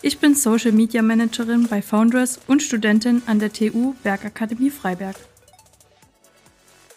Ich bin Social Media Managerin bei Foundress und Studentin an der TU Bergakademie Freiberg.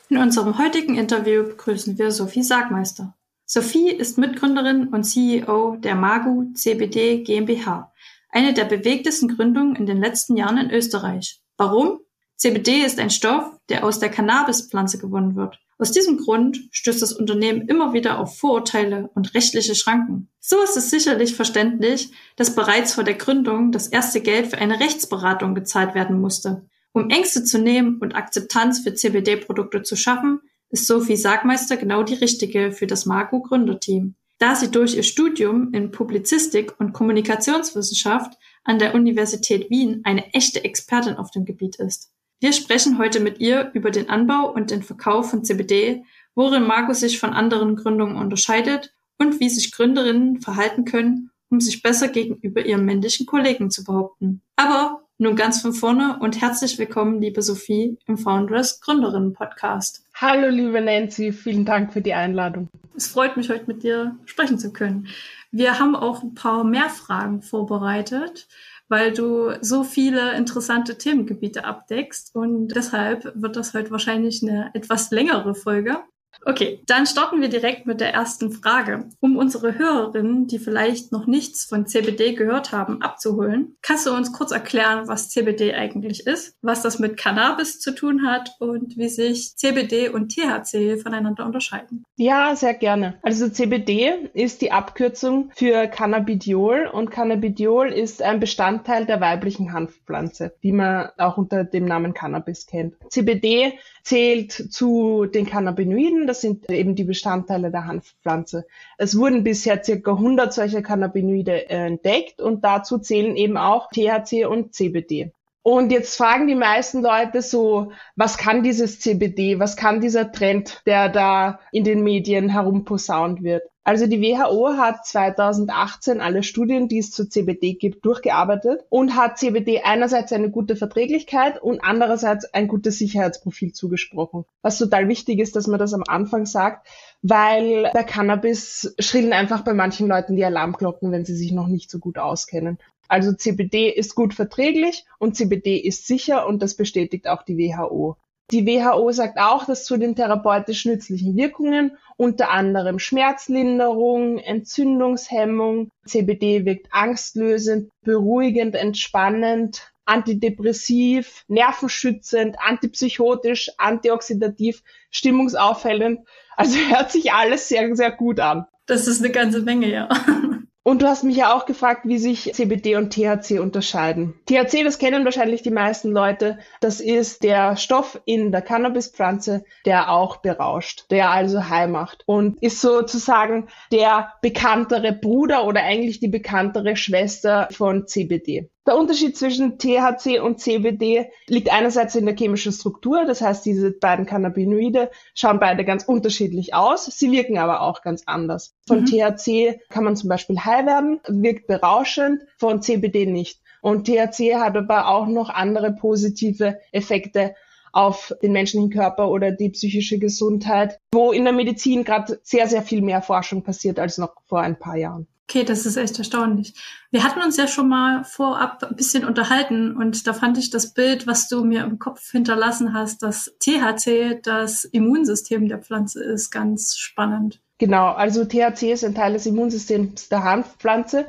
In unserem heutigen Interview begrüßen wir Sophie Sagmeister. Sophie ist Mitgründerin und CEO der Magu CBD GmbH, eine der bewegtesten Gründungen in den letzten Jahren in Österreich. Warum? CBD ist ein Stoff, der aus der Cannabispflanze gewonnen wird. Aus diesem Grund stößt das Unternehmen immer wieder auf Vorurteile und rechtliche Schranken. So ist es sicherlich verständlich, dass bereits vor der Gründung das erste Geld für eine Rechtsberatung gezahlt werden musste. Um Ängste zu nehmen und Akzeptanz für CBD-Produkte zu schaffen, ist Sophie Sagmeister genau die richtige für das Marco Gründerteam. Da sie durch ihr Studium in Publizistik und Kommunikationswissenschaft an der Universität Wien eine echte Expertin auf dem Gebiet ist. Wir sprechen heute mit ihr über den Anbau und den Verkauf von CBD, worin Marco sich von anderen Gründungen unterscheidet und wie sich Gründerinnen verhalten können, um sich besser gegenüber ihren männlichen Kollegen zu behaupten. Aber nun ganz von vorne und herzlich willkommen, liebe Sophie, im Foundress Gründerinnen Podcast. Hallo, liebe Nancy, vielen Dank für die Einladung. Es freut mich, heute mit dir sprechen zu können. Wir haben auch ein paar mehr Fragen vorbereitet weil du so viele interessante Themengebiete abdeckst und deshalb wird das heute wahrscheinlich eine etwas längere Folge. Okay, dann starten wir direkt mit der ersten Frage. Um unsere Hörerinnen, die vielleicht noch nichts von CBD gehört haben, abzuholen, kannst du uns kurz erklären, was CBD eigentlich ist, was das mit Cannabis zu tun hat und wie sich CBD und THC voneinander unterscheiden? Ja, sehr gerne. Also CBD ist die Abkürzung für Cannabidiol und Cannabidiol ist ein Bestandteil der weiblichen Hanfpflanze, die man auch unter dem Namen Cannabis kennt. CBD zählt zu den Cannabinoiden, das sind eben die Bestandteile der Hanfpflanze. Es wurden bisher circa 100 solcher Cannabinoide äh, entdeckt und dazu zählen eben auch THC und CBD. Und jetzt fragen die meisten Leute so, was kann dieses CBD, was kann dieser Trend, der da in den Medien herumposaunt wird? Also die WHO hat 2018 alle Studien, die es zu CBD gibt, durchgearbeitet und hat CBD einerseits eine gute Verträglichkeit und andererseits ein gutes Sicherheitsprofil zugesprochen. Was total wichtig ist, dass man das am Anfang sagt, weil bei Cannabis schrillen einfach bei manchen Leuten die Alarmglocken, wenn sie sich noch nicht so gut auskennen. Also CBD ist gut verträglich und CBD ist sicher und das bestätigt auch die WHO. Die WHO sagt auch, dass zu den therapeutisch nützlichen Wirkungen unter anderem Schmerzlinderung, Entzündungshemmung, CBD wirkt angstlösend, beruhigend, entspannend, antidepressiv, nervenschützend, antipsychotisch, antioxidativ, stimmungsaufhellend. Also hört sich alles sehr, sehr gut an. Das ist eine ganze Menge, ja. Und du hast mich ja auch gefragt, wie sich CBD und THC unterscheiden. THC, das kennen wahrscheinlich die meisten Leute. Das ist der Stoff in der Cannabispflanze, der auch berauscht, der also high macht und ist sozusagen der bekanntere Bruder oder eigentlich die bekanntere Schwester von CBD. Der Unterschied zwischen THC und CBD liegt einerseits in der chemischen Struktur, das heißt, diese beiden Cannabinoide schauen beide ganz unterschiedlich aus, sie wirken aber auch ganz anders. Von mhm. THC kann man zum Beispiel high werden, wirkt berauschend, von CBD nicht. Und THC hat aber auch noch andere positive Effekte auf den menschlichen Körper oder die psychische Gesundheit, wo in der Medizin gerade sehr, sehr viel mehr Forschung passiert als noch vor ein paar Jahren. Okay, das ist echt erstaunlich. Wir hatten uns ja schon mal vorab ein bisschen unterhalten und da fand ich das Bild, was du mir im Kopf hinterlassen hast, dass THC das Immunsystem der Pflanze ist, ganz spannend. Genau, also THC ist ein Teil des Immunsystems der Hanfpflanze.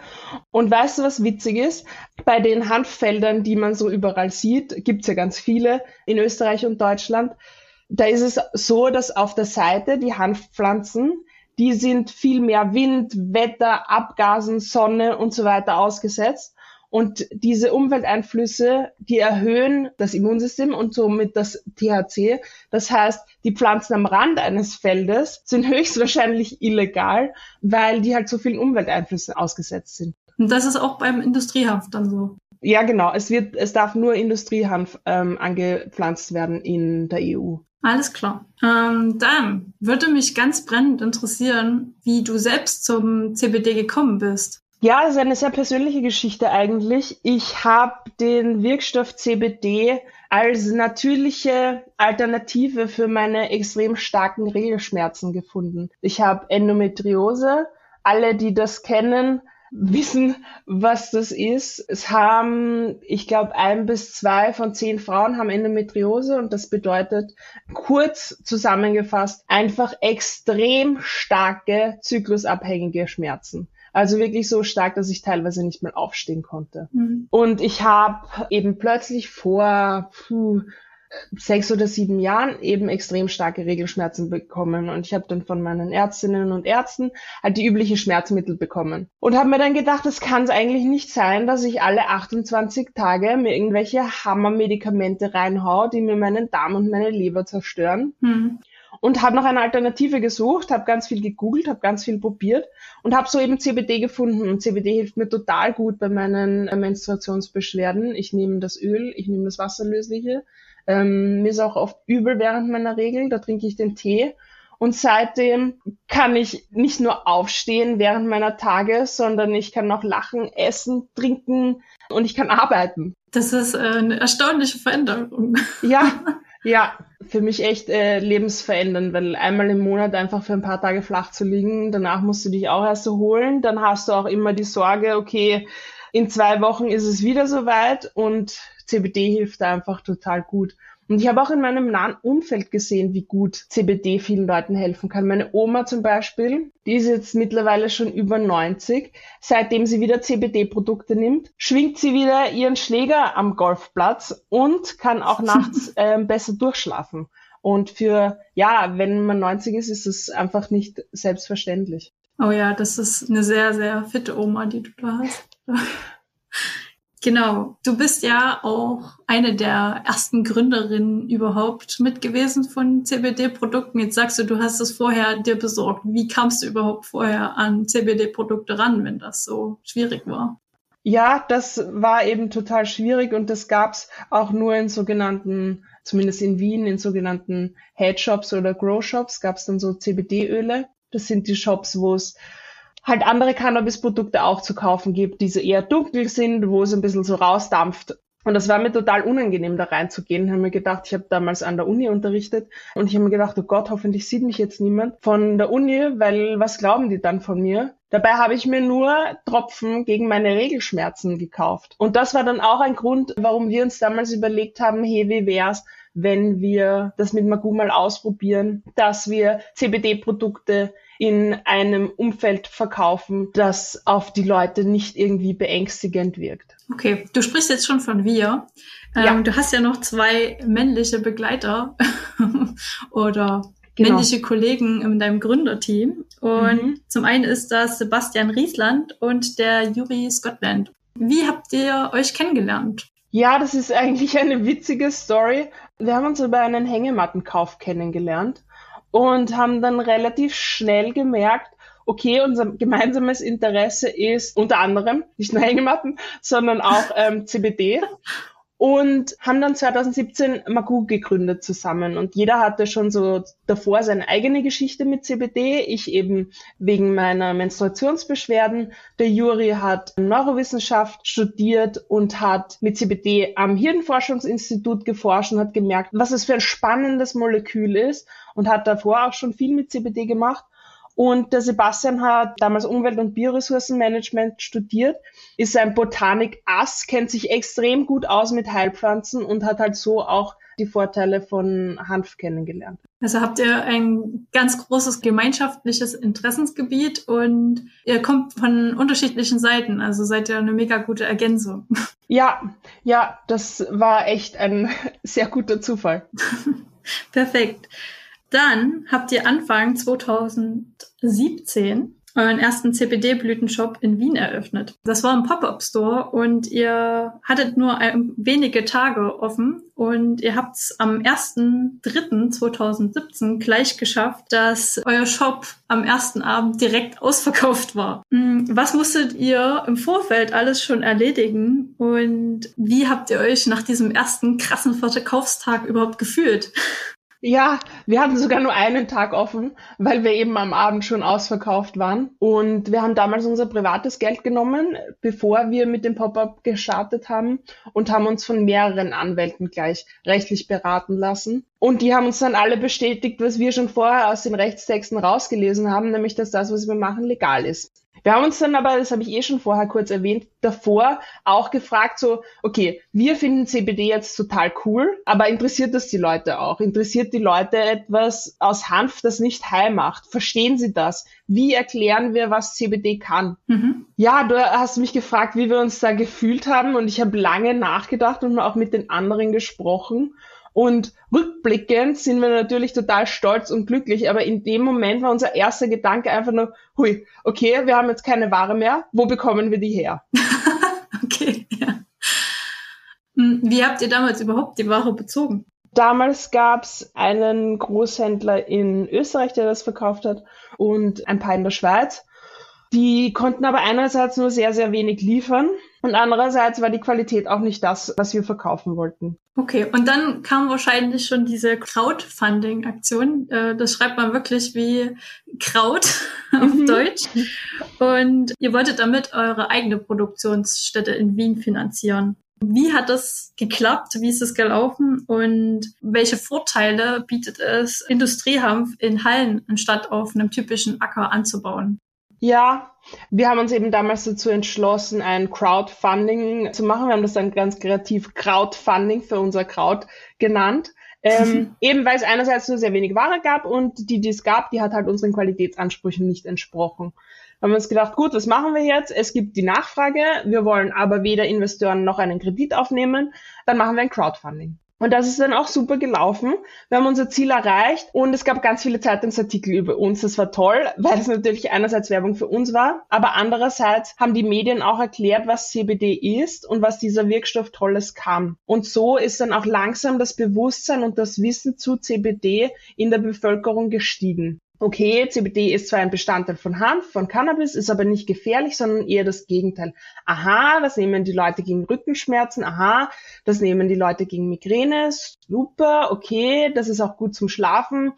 Und weißt du, was witzig ist? Bei den Hanffeldern, die man so überall sieht, gibt's ja ganz viele in Österreich und Deutschland. Da ist es so, dass auf der Seite die Hanfpflanzen die sind viel mehr Wind, Wetter, Abgasen, Sonne und so weiter ausgesetzt. Und diese Umwelteinflüsse, die erhöhen das Immunsystem und somit das THC. Das heißt, die Pflanzen am Rand eines Feldes sind höchstwahrscheinlich illegal, weil die halt so vielen Umwelteinflüssen ausgesetzt sind. Und das ist auch beim Industriehanf dann so. Ja, genau. Es wird, es darf nur Industriehanf ähm, angepflanzt werden in der EU. Alles klar. Ähm, dann würde mich ganz brennend interessieren, wie du selbst zum CBD gekommen bist. Ja, das ist eine sehr persönliche Geschichte eigentlich. Ich habe den Wirkstoff CBD als natürliche Alternative für meine extrem starken Regelschmerzen gefunden. Ich habe Endometriose. Alle, die das kennen, wissen, was das ist. Es haben, ich glaube, ein bis zwei von zehn Frauen haben Endometriose und das bedeutet kurz zusammengefasst einfach extrem starke zyklusabhängige Schmerzen. Also wirklich so stark, dass ich teilweise nicht mehr aufstehen konnte. Mhm. Und ich habe eben plötzlich vor puh, sechs oder sieben Jahren eben extrem starke Regelschmerzen bekommen und ich habe dann von meinen Ärztinnen und Ärzten halt die üblichen Schmerzmittel bekommen und habe mir dann gedacht, das kann es eigentlich nicht sein, dass ich alle 28 Tage mir irgendwelche Hammermedikamente reinhau, die mir meinen Darm und meine Leber zerstören. Hm. Und habe noch eine Alternative gesucht, habe ganz viel gegoogelt, habe ganz viel probiert und habe so eben CBD gefunden. Und CBD hilft mir total gut bei meinen Menstruationsbeschwerden. Ich nehme das Öl, ich nehme das Wasserlösliche, ähm, mir ist auch oft übel während meiner Regel, da trinke ich den Tee. Und seitdem kann ich nicht nur aufstehen während meiner Tage, sondern ich kann auch lachen, essen, trinken und ich kann arbeiten. Das ist äh, eine erstaunliche Veränderung. Ja, ja, für mich echt äh, lebensverändernd, weil einmal im Monat einfach für ein paar Tage flach zu liegen, danach musst du dich auch erst erholen, dann hast du auch immer die Sorge, okay, in zwei Wochen ist es wieder soweit und CBD hilft da einfach total gut. Und ich habe auch in meinem nahen Umfeld gesehen, wie gut CBD vielen Leuten helfen kann. Meine Oma zum Beispiel, die ist jetzt mittlerweile schon über 90. Seitdem sie wieder CBD-Produkte nimmt, schwingt sie wieder ihren Schläger am Golfplatz und kann auch nachts äh, besser durchschlafen. Und für, ja, wenn man 90 ist, ist es einfach nicht selbstverständlich. Oh ja, das ist eine sehr, sehr fitte Oma, die du da hast. Genau. Du bist ja auch eine der ersten Gründerinnen überhaupt mit gewesen von CBD-Produkten. Jetzt sagst du, du hast es vorher dir besorgt. Wie kamst du überhaupt vorher an CBD-Produkte ran, wenn das so schwierig war? Ja, das war eben total schwierig und das gab's auch nur in sogenannten, zumindest in Wien, in sogenannten Headshops oder Grow-Shops gab's dann so CBD-Öle. Das sind die Shops, wo es halt andere Cannabis-Produkte auch zu kaufen gibt, die so eher dunkel sind, wo es ein bisschen so rausdampft. Und das war mir total unangenehm, da reinzugehen. Ich habe mir gedacht, ich habe damals an der Uni unterrichtet und ich habe mir gedacht, oh Gott, hoffentlich sieht mich jetzt niemand von der Uni, weil was glauben die dann von mir? Dabei habe ich mir nur Tropfen gegen meine Regelschmerzen gekauft. Und das war dann auch ein Grund, warum wir uns damals überlegt haben, hey, wie wär's, wenn wir das mit Magoo mal ausprobieren, dass wir CBD-Produkte in einem Umfeld verkaufen, das auf die Leute nicht irgendwie beängstigend wirkt. Okay, du sprichst jetzt schon von wir. Ähm, ja. Du hast ja noch zwei männliche Begleiter oder genau. männliche Kollegen in deinem Gründerteam. Und mhm. zum einen ist das Sebastian Riesland und der Juri Scotland. Wie habt ihr euch kennengelernt? Ja, das ist eigentlich eine witzige Story. Wir haben uns über einen Hängemattenkauf kennengelernt und haben dann relativ schnell gemerkt, okay, unser gemeinsames Interesse ist unter anderem nicht nur Hängematten, sondern auch ähm, CBD und haben dann 2017 Magu gegründet zusammen. Und jeder hatte schon so davor seine eigene Geschichte mit CBD. Ich eben wegen meiner Menstruationsbeschwerden. Der Juri hat Neurowissenschaft studiert und hat mit CBD am Hirnforschungsinstitut geforscht und hat gemerkt, was es für ein spannendes Molekül ist und hat davor auch schon viel mit CBD gemacht. Und der Sebastian hat damals Umwelt- und Bioressourcenmanagement studiert, ist ein Botanik-Ass, kennt sich extrem gut aus mit Heilpflanzen und hat halt so auch die Vorteile von Hanf kennengelernt. Also habt ihr ein ganz großes gemeinschaftliches Interessensgebiet und ihr kommt von unterschiedlichen Seiten, also seid ihr eine mega gute Ergänzung. Ja, ja, das war echt ein sehr guter Zufall. Perfekt. Dann habt ihr Anfang 2017 euren ersten CBD-Blütenshop in Wien eröffnet. Das war ein Pop-up-Store und ihr hattet nur wenige Tage offen und ihr habt es am 1.3.2017 gleich geschafft, dass euer Shop am ersten Abend direkt ausverkauft war. Hm, was musstet ihr im Vorfeld alles schon erledigen und wie habt ihr euch nach diesem ersten krassen Verkaufstag überhaupt gefühlt? Ja, wir hatten sogar nur einen Tag offen, weil wir eben am Abend schon ausverkauft waren. Und wir haben damals unser privates Geld genommen, bevor wir mit dem Pop-up gestartet haben und haben uns von mehreren Anwälten gleich rechtlich beraten lassen. Und die haben uns dann alle bestätigt, was wir schon vorher aus den Rechtstexten rausgelesen haben, nämlich dass das, was wir machen, legal ist. Wir haben uns dann aber, das habe ich eh schon vorher kurz erwähnt, davor auch gefragt, so, okay, wir finden CBD jetzt total cool, aber interessiert das die Leute auch? Interessiert die Leute etwas aus Hanf, das nicht heil macht? Verstehen sie das? Wie erklären wir, was CBD kann? Mhm. Ja, du hast mich gefragt, wie wir uns da gefühlt haben und ich habe lange nachgedacht und auch mit den anderen gesprochen. Und rückblickend sind wir natürlich total stolz und glücklich, aber in dem Moment war unser erster Gedanke einfach nur, hui, okay, wir haben jetzt keine Ware mehr, wo bekommen wir die her? okay, ja. Hm, wie habt ihr damals überhaupt die Ware bezogen? Damals gab es einen Großhändler in Österreich, der das verkauft hat, und ein paar in der Schweiz. Die konnten aber einerseits nur sehr, sehr wenig liefern und andererseits war die Qualität auch nicht das, was wir verkaufen wollten. Okay, und dann kam wahrscheinlich schon diese Crowdfunding-Aktion. Äh, das schreibt man wirklich wie Kraut auf mhm. Deutsch. Und ihr wolltet damit eure eigene Produktionsstätte in Wien finanzieren. Wie hat das geklappt? Wie ist es gelaufen? Und welche Vorteile bietet es, Industriehanf in Hallen anstatt auf einem typischen Acker anzubauen? Ja, wir haben uns eben damals dazu entschlossen, ein Crowdfunding zu machen. Wir haben das dann ganz kreativ Crowdfunding für unser Kraut genannt. Ähm, eben weil es einerseits nur sehr wenig Ware gab und die, die es gab, die hat halt unseren Qualitätsansprüchen nicht entsprochen. Da haben wir uns gedacht, gut, was machen wir jetzt? Es gibt die Nachfrage, wir wollen aber weder Investoren noch einen Kredit aufnehmen, dann machen wir ein Crowdfunding. Und das ist dann auch super gelaufen. Wir haben unser Ziel erreicht und es gab ganz viele Zeitungsartikel über uns. Das war toll, weil es natürlich einerseits Werbung für uns war, aber andererseits haben die Medien auch erklärt, was CBD ist und was dieser Wirkstoff Tolles kann. Und so ist dann auch langsam das Bewusstsein und das Wissen zu CBD in der Bevölkerung gestiegen okay, CBD ist zwar ein Bestandteil von Hanf, von Cannabis, ist aber nicht gefährlich, sondern eher das Gegenteil. Aha, das nehmen die Leute gegen Rückenschmerzen, aha, das nehmen die Leute gegen Migräne, super, okay, das ist auch gut zum Schlafen,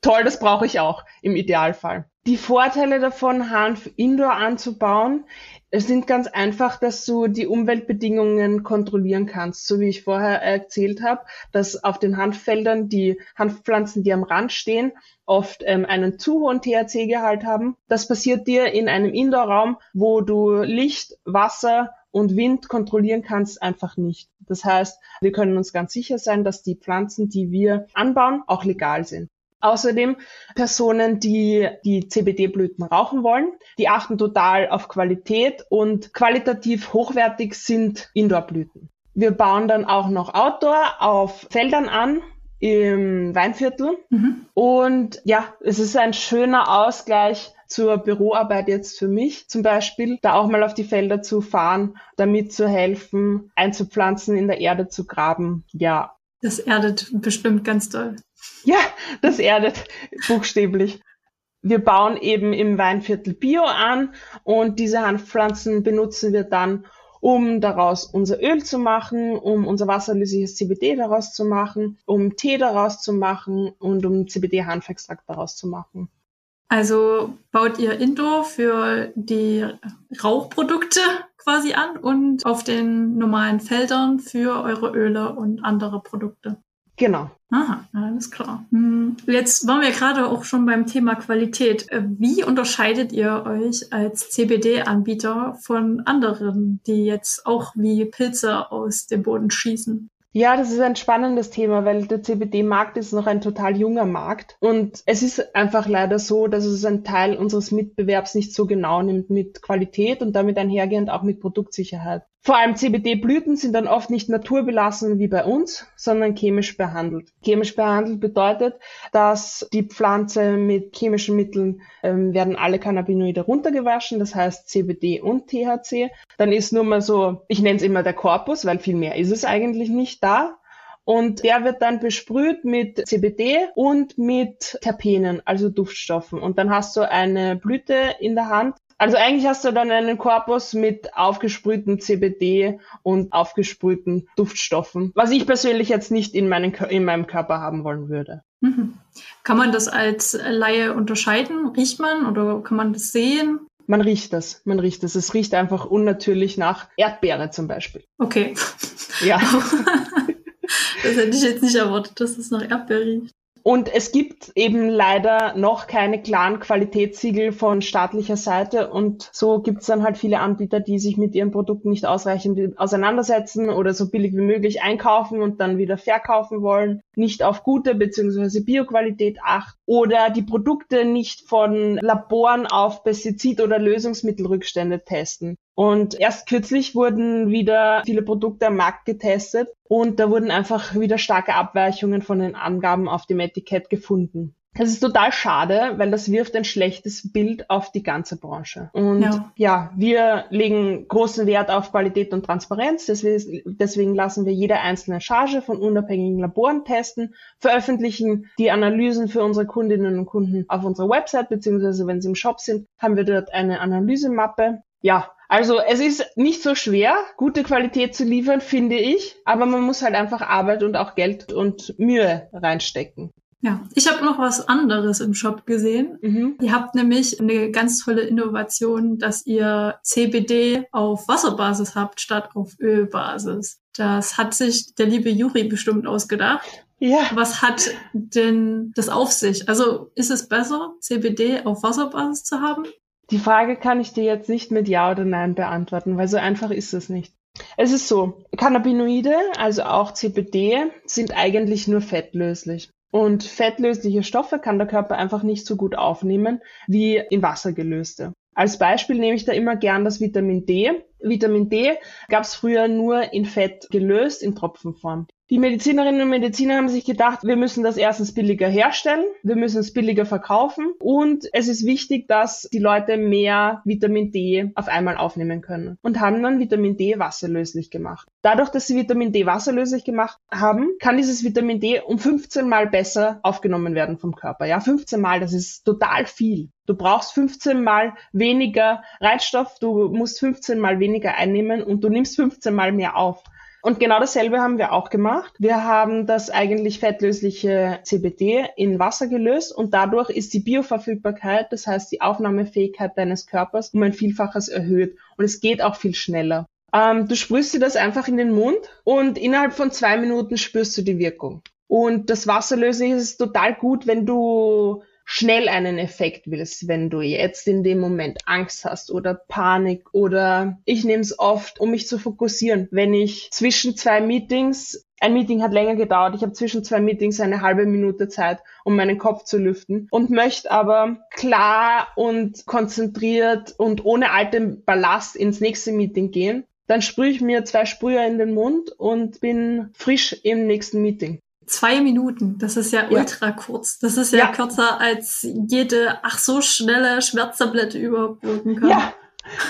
toll, das brauche ich auch im Idealfall. Die Vorteile davon, Hanf indoor anzubauen, sind ganz einfach, dass du die Umweltbedingungen kontrollieren kannst, so wie ich vorher erzählt habe, dass auf den Hanffeldern die Hanfpflanzen, die am Rand stehen, oft ähm, einen zu hohen THC-Gehalt haben. Das passiert dir in einem Indoor-Raum, wo du Licht, Wasser und Wind kontrollieren kannst, einfach nicht. Das heißt, wir können uns ganz sicher sein, dass die Pflanzen, die wir anbauen, auch legal sind. Außerdem Personen, die die CBD-Blüten rauchen wollen, die achten total auf Qualität und qualitativ hochwertig sind Indoor-Blüten. Wir bauen dann auch noch Outdoor auf Feldern an, im Weinviertel. Mhm. Und ja, es ist ein schöner Ausgleich zur Büroarbeit jetzt für mich zum Beispiel, da auch mal auf die Felder zu fahren, damit zu helfen, einzupflanzen, in der Erde zu graben. Ja. Das erdet bestimmt ganz toll. Ja, das erdet buchstäblich. Wir bauen eben im Weinviertel Bio an und diese Hanfpflanzen benutzen wir dann, um daraus unser Öl zu machen, um unser wasserlösliches CBD daraus zu machen, um Tee daraus zu machen und um CBD-Hanfextrakt daraus zu machen. Also baut ihr Indoor für die Rauchprodukte quasi an und auf den normalen Feldern für eure Öle und andere Produkte. Genau. Aha, alles klar. Hm, jetzt waren wir gerade auch schon beim Thema Qualität. Äh, wie unterscheidet ihr euch als CBD-Anbieter von anderen, die jetzt auch wie Pilze aus dem Boden schießen? Ja, das ist ein spannendes Thema, weil der CBD-Markt ist noch ein total junger Markt. Und es ist einfach leider so, dass es einen Teil unseres Mitbewerbs nicht so genau nimmt mit Qualität und damit einhergehend auch mit Produktsicherheit. Vor allem CBD-Blüten sind dann oft nicht naturbelassen wie bei uns, sondern chemisch behandelt. Chemisch behandelt bedeutet, dass die Pflanze mit chemischen Mitteln ähm, werden alle Cannabinoide runtergewaschen, das heißt CBD und THC. Dann ist nur mal so, ich nenne es immer der Korpus, weil viel mehr ist es eigentlich nicht da. Und der wird dann besprüht mit CBD und mit Terpenen, also Duftstoffen. Und dann hast du eine Blüte in der Hand. Also eigentlich hast du dann einen Korpus mit aufgesprühten CBD und aufgesprühten Duftstoffen, was ich persönlich jetzt nicht in, meinen, in meinem Körper haben wollen würde. Mhm. Kann man das als Laie unterscheiden? Riecht man oder kann man das sehen? Man riecht das, man riecht das. Es riecht einfach unnatürlich nach Erdbeere zum Beispiel. Okay. Ja. Das hätte ich jetzt nicht erwartet, dass es nach Erdbeer riecht. Und es gibt eben leider noch keine klaren Qualitätssiegel von staatlicher Seite. Und so gibt es dann halt viele Anbieter, die sich mit ihren Produkten nicht ausreichend auseinandersetzen oder so billig wie möglich einkaufen und dann wieder verkaufen wollen, nicht auf gute bzw. Bioqualität achten oder die Produkte nicht von Laboren auf Pestizid- oder Lösungsmittelrückstände testen. Und erst kürzlich wurden wieder viele Produkte am Markt getestet und da wurden einfach wieder starke Abweichungen von den Angaben auf dem Etikett gefunden. Das ist total schade, weil das wirft ein schlechtes Bild auf die ganze Branche. Und ja, ja wir legen großen Wert auf Qualität und Transparenz. Deswegen, deswegen lassen wir jede einzelne Charge von unabhängigen Laboren testen, veröffentlichen die Analysen für unsere Kundinnen und Kunden auf unserer Website, beziehungsweise wenn sie im Shop sind, haben wir dort eine Analysemappe. Ja, also es ist nicht so schwer, gute Qualität zu liefern, finde ich, aber man muss halt einfach Arbeit und auch Geld und Mühe reinstecken. Ja, ich habe noch was anderes im Shop gesehen. Mhm. Ihr habt nämlich eine ganz tolle Innovation, dass ihr CBD auf Wasserbasis habt statt auf Ölbasis. Das hat sich der liebe Juri bestimmt ausgedacht. Ja. Was hat denn das auf sich? Also ist es besser, CBD auf Wasserbasis zu haben? Die Frage kann ich dir jetzt nicht mit Ja oder Nein beantworten, weil so einfach ist es nicht. Es ist so, Cannabinoide, also auch CBD, sind eigentlich nur fettlöslich. Und fettlösliche Stoffe kann der Körper einfach nicht so gut aufnehmen wie in Wasser gelöste. Als Beispiel nehme ich da immer gern das Vitamin D. Vitamin D gab es früher nur in Fett gelöst, in Tropfenform. Die Medizinerinnen und Mediziner haben sich gedacht, wir müssen das erstens billiger herstellen, wir müssen es billiger verkaufen und es ist wichtig, dass die Leute mehr Vitamin D auf einmal aufnehmen können und haben dann Vitamin D wasserlöslich gemacht. Dadurch, dass sie Vitamin D wasserlöslich gemacht haben, kann dieses Vitamin D um 15 mal besser aufgenommen werden vom Körper. Ja, 15 mal, das ist total viel. Du brauchst 15 mal weniger Reizstoff, du musst 15 mal weniger einnehmen und du nimmst 15 mal mehr auf. Und genau dasselbe haben wir auch gemacht. Wir haben das eigentlich fettlösliche CBD in Wasser gelöst und dadurch ist die Bioverfügbarkeit, das heißt die Aufnahmefähigkeit deines Körpers, um ein Vielfaches erhöht. Und es geht auch viel schneller. Ähm, du sprühst dir das einfach in den Mund und innerhalb von zwei Minuten spürst du die Wirkung. Und das Wasserlösliche ist total gut, wenn du schnell einen Effekt willst, wenn du jetzt in dem Moment Angst hast oder Panik oder ich nehme es oft, um mich zu fokussieren, wenn ich zwischen zwei Meetings ein Meeting hat länger gedauert. Ich habe zwischen zwei Meetings eine halbe Minute Zeit, um meinen Kopf zu lüften und möchte aber klar und konzentriert und ohne alten Ballast ins nächste Meeting gehen. Dann sprühe ich mir zwei Sprüher in den Mund und bin frisch im nächsten Meeting. Zwei Minuten, das ist ja, ja. ultra kurz. Das ist ja, ja, kürzer als jede, ach so schnelle Schmerztablette überhaupt wirken kann. Ja,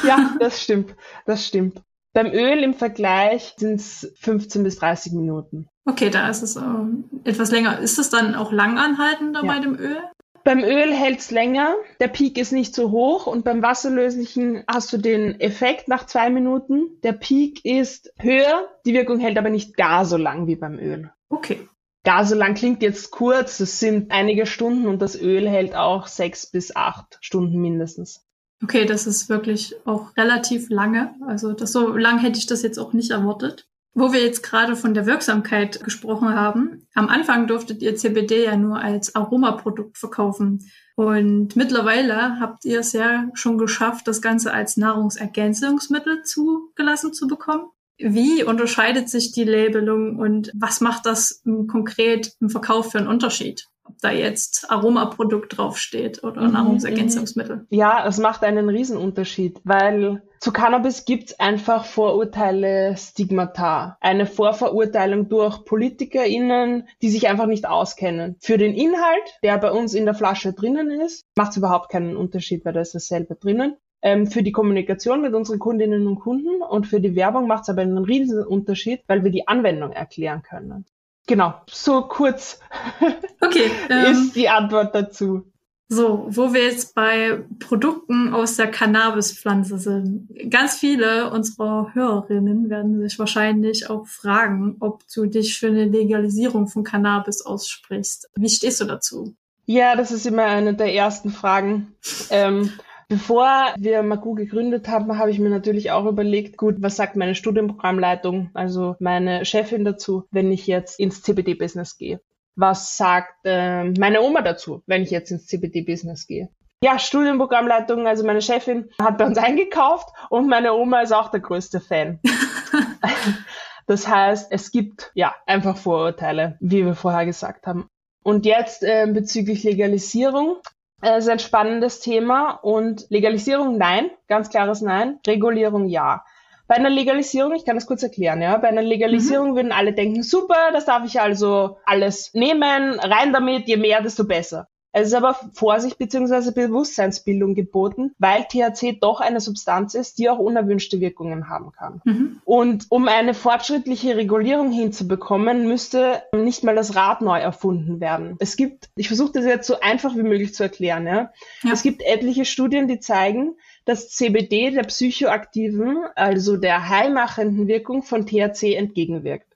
ja, das stimmt, das stimmt. Beim Öl im Vergleich sind es 15 bis 30 Minuten. Okay, da ist es ähm, etwas länger. Ist es dann auch langanhaltender ja. bei dem Öl? Beim Öl hält es länger, der Peak ist nicht so hoch und beim Wasserlöslichen hast du den Effekt nach zwei Minuten. Der Peak ist höher, die Wirkung hält aber nicht gar so lang wie beim Öl. Okay. Gar so lang klingt jetzt kurz, das sind einige Stunden und das Öl hält auch sechs bis acht Stunden mindestens. Okay, das ist wirklich auch relativ lange. Also das so lang hätte ich das jetzt auch nicht erwartet. Wo wir jetzt gerade von der Wirksamkeit gesprochen haben, am Anfang durftet ihr CBD ja nur als Aromaprodukt verkaufen. Und mittlerweile habt ihr es ja schon geschafft, das Ganze als Nahrungsergänzungsmittel zugelassen zu bekommen. Wie unterscheidet sich die Labelung und was macht das konkret im Verkauf für einen Unterschied? Ob da jetzt Aromaprodukt draufsteht oder mhm, Nahrungsergänzungsmittel? Ja, es macht einen Riesenunterschied, weil Zu Cannabis gibt's einfach Vorurteile, Stigmata. Eine Vorverurteilung durch PolitikerInnen, die sich einfach nicht auskennen. Für den Inhalt, der bei uns in der Flasche drinnen ist, macht's überhaupt keinen Unterschied, weil da ist dasselbe drinnen. Ähm, für die Kommunikation mit unseren Kundinnen und Kunden und für die Werbung macht's aber einen riesen Unterschied, weil wir die Anwendung erklären können. Genau, so kurz okay, ähm, ist die Antwort dazu. So, wo wir jetzt bei Produkten aus der Cannabispflanze sind. Ganz viele unserer Hörerinnen werden sich wahrscheinlich auch fragen, ob du dich für eine Legalisierung von Cannabis aussprichst. Wie stehst du dazu? Ja, das ist immer eine der ersten Fragen. Ähm, Bevor wir Magu gegründet haben, habe ich mir natürlich auch überlegt, gut, was sagt meine Studienprogrammleitung, also meine Chefin dazu, wenn ich jetzt ins CBD-Business gehe? was sagt äh, meine Oma dazu, wenn ich jetzt ins CBD-Business gehe. Ja, Studienprogrammleitung, also meine Chefin hat bei uns eingekauft und meine Oma ist auch der größte Fan. das heißt, es gibt ja einfach Vorurteile, wie wir vorher gesagt haben. Und jetzt äh, bezüglich Legalisierung. Äh, ist ein spannendes Thema und Legalisierung nein, ganz klares Nein, Regulierung ja. Bei einer Legalisierung, ich kann das kurz erklären, ja, bei einer Legalisierung mhm. würden alle denken, super, das darf ich also alles nehmen, rein damit, je mehr, desto besser. Es ist aber Vorsicht bzw. Bewusstseinsbildung geboten, weil THC doch eine Substanz ist, die auch unerwünschte Wirkungen haben kann. Mhm. Und um eine fortschrittliche Regulierung hinzubekommen, müsste nicht mal das Rad neu erfunden werden. Es gibt, ich versuche das jetzt so einfach wie möglich zu erklären, ja. ja. Es gibt etliche Studien, die zeigen, dass CBD der psychoaktiven, also der heilmachenden Wirkung von THC entgegenwirkt.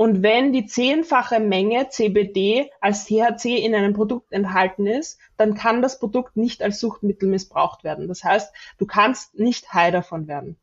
Und wenn die zehnfache Menge CBD als THC in einem Produkt enthalten ist, dann kann das Produkt nicht als Suchtmittel missbraucht werden. Das heißt, du kannst nicht high davon werden.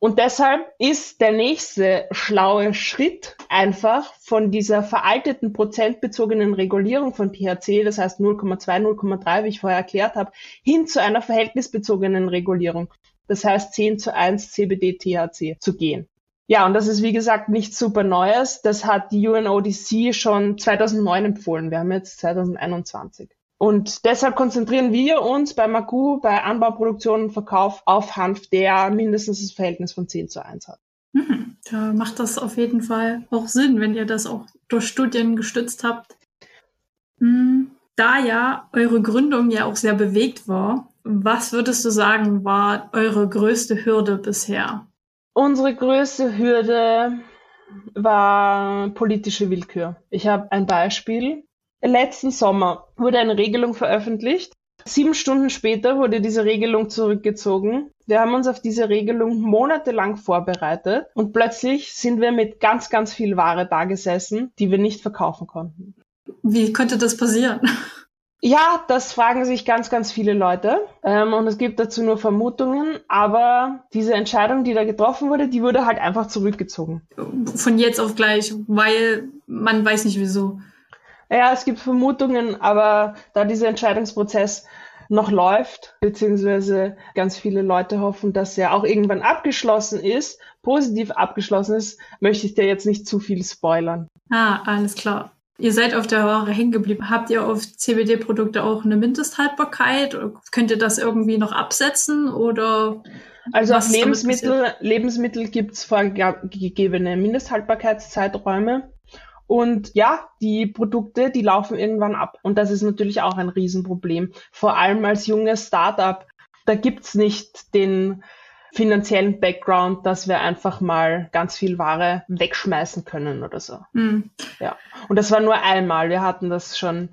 Und deshalb ist der nächste schlaue Schritt einfach von dieser veralteten prozentbezogenen Regulierung von THC, das heißt 0,2, 0,3, wie ich vorher erklärt habe, hin zu einer verhältnisbezogenen Regulierung. Das heißt 10 zu 1 CBD-THC zu gehen. Ja, und das ist wie gesagt nichts super Neues. Das hat die UNODC schon 2009 empfohlen. Wir haben jetzt 2021. Und deshalb konzentrieren wir uns bei Magu, bei Anbauproduktion und Verkauf auf Hanf, der mindestens das Verhältnis von 10 zu 1 hat. Mhm. Da macht das auf jeden Fall auch Sinn, wenn ihr das auch durch Studien gestützt habt. Mhm. Da ja eure Gründung ja auch sehr bewegt war, was würdest du sagen, war eure größte Hürde bisher? Unsere größte Hürde war politische Willkür. Ich habe ein Beispiel. Letzten Sommer wurde eine Regelung veröffentlicht. Sieben Stunden später wurde diese Regelung zurückgezogen. Wir haben uns auf diese Regelung monatelang vorbereitet und plötzlich sind wir mit ganz, ganz viel Ware da gesessen, die wir nicht verkaufen konnten. Wie könnte das passieren? Ja, das fragen sich ganz, ganz viele Leute ähm, und es gibt dazu nur Vermutungen, aber diese Entscheidung, die da getroffen wurde, die wurde halt einfach zurückgezogen. Von jetzt auf gleich, weil man weiß nicht wieso. Ja, es gibt Vermutungen, aber da dieser Entscheidungsprozess noch läuft, beziehungsweise ganz viele Leute hoffen, dass er auch irgendwann abgeschlossen ist, positiv abgeschlossen ist, möchte ich dir jetzt nicht zu viel spoilern. Ah, alles klar. Ihr seid auf der Ware hängen geblieben. Habt ihr auf CBD-Produkte auch eine Mindesthaltbarkeit? Könnt ihr das irgendwie noch absetzen oder? Also auf Lebensmittel, Lebensmittel gibt es vorgegebene Mindesthaltbarkeitszeiträume. Und ja, die Produkte, die laufen irgendwann ab. Und das ist natürlich auch ein Riesenproblem. Vor allem als junges Startup. Da gibt's nicht den finanziellen Background, dass wir einfach mal ganz viel Ware wegschmeißen können oder so. Mhm. Ja. Und das war nur einmal. Wir hatten das schon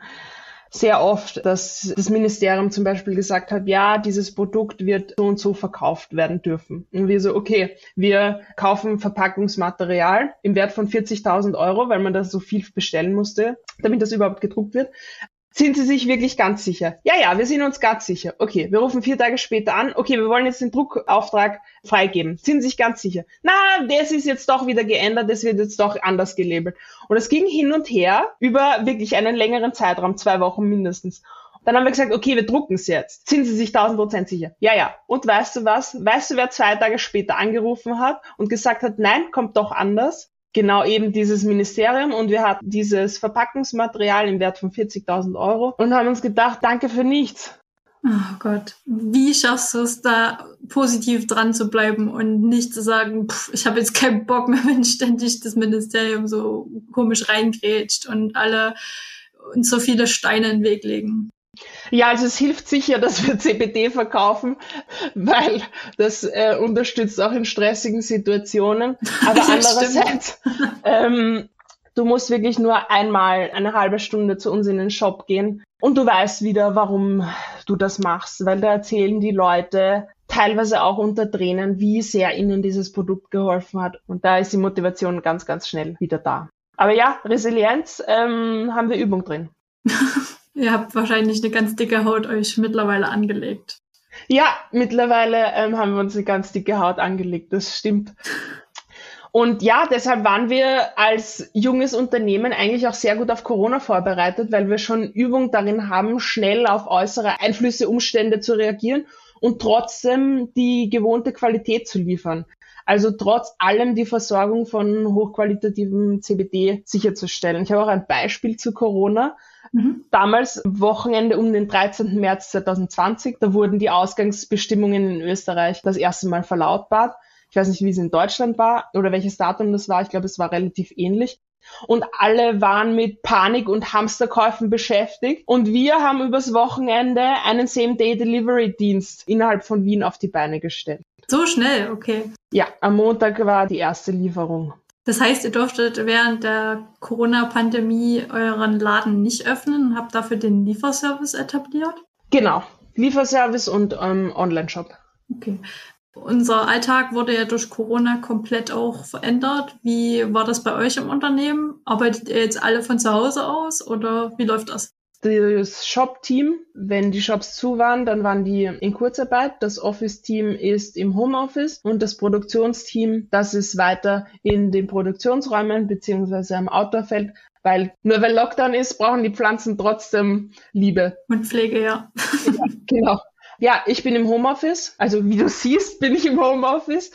sehr oft, dass das Ministerium zum Beispiel gesagt hat, ja, dieses Produkt wird so und so verkauft werden dürfen. Und wir so, okay, wir kaufen Verpackungsmaterial im Wert von 40.000 Euro, weil man das so viel bestellen musste, damit das überhaupt gedruckt wird. Sind Sie sich wirklich ganz sicher? Ja, ja, wir sind uns ganz sicher. Okay, wir rufen vier Tage später an. Okay, wir wollen jetzt den Druckauftrag freigeben. Sind Sie sich ganz sicher? Na, das ist jetzt doch wieder geändert, das wird jetzt doch anders gelabelt. Und es ging hin und her über wirklich einen längeren Zeitraum, zwei Wochen mindestens. Dann haben wir gesagt, okay, wir drucken es jetzt. Sind Sie sich tausend Prozent sicher? Ja, ja. Und weißt du was? Weißt du, wer zwei Tage später angerufen hat und gesagt hat, nein, kommt doch anders? Genau eben dieses Ministerium und wir hatten dieses Verpackungsmaterial im Wert von 40.000 Euro und haben uns gedacht, danke für nichts. Oh Gott, wie schaffst du es da positiv dran zu bleiben und nicht zu sagen, pff, ich habe jetzt keinen Bock mehr, wenn ständig das Ministerium so komisch reingrätscht und alle uns so viele Steine in den Weg legen? Ja, also es hilft sicher, dass wir CBD verkaufen, weil das äh, unterstützt auch in stressigen Situationen. Aber andererseits, ähm, du musst wirklich nur einmal eine halbe Stunde zu uns in den Shop gehen und du weißt wieder, warum du das machst, weil da erzählen die Leute teilweise auch unter Tränen, wie sehr ihnen dieses Produkt geholfen hat. Und da ist die Motivation ganz, ganz schnell wieder da. Aber ja, Resilienz ähm, haben wir Übung drin. Ihr habt wahrscheinlich eine ganz dicke Haut euch mittlerweile angelegt. Ja, mittlerweile ähm, haben wir uns eine ganz dicke Haut angelegt, das stimmt. Und ja, deshalb waren wir als junges Unternehmen eigentlich auch sehr gut auf Corona vorbereitet, weil wir schon Übung darin haben, schnell auf äußere Einflüsse, Umstände zu reagieren und trotzdem die gewohnte Qualität zu liefern. Also trotz allem die Versorgung von hochqualitativem CBD sicherzustellen. Ich habe auch ein Beispiel zu Corona. Mhm. Damals, Wochenende um den 13. März 2020, da wurden die Ausgangsbestimmungen in Österreich das erste Mal verlautbart. Ich weiß nicht, wie es in Deutschland war oder welches Datum das war. Ich glaube, es war relativ ähnlich. Und alle waren mit Panik und Hamsterkäufen beschäftigt. Und wir haben übers Wochenende einen Same-Day-Delivery-Dienst innerhalb von Wien auf die Beine gestellt. So schnell, okay. Ja, am Montag war die erste Lieferung. Das heißt, ihr durftet während der Corona-Pandemie euren Laden nicht öffnen und habt dafür den Lieferservice etabliert? Genau, Lieferservice und ähm, Online-Shop. Okay. Unser Alltag wurde ja durch Corona komplett auch verändert. Wie war das bei euch im Unternehmen? Arbeitet ihr jetzt alle von zu Hause aus oder wie läuft das? Das Shop-Team, wenn die Shops zu waren, dann waren die in Kurzarbeit. Das Office-Team ist im Homeoffice und das Produktionsteam, das ist weiter in den Produktionsräumen beziehungsweise am Outdoorfeld, weil nur weil Lockdown ist, brauchen die Pflanzen trotzdem Liebe. Und Pflege, ja. ja genau. Ja, ich bin im Homeoffice. Also wie du siehst, bin ich im Homeoffice.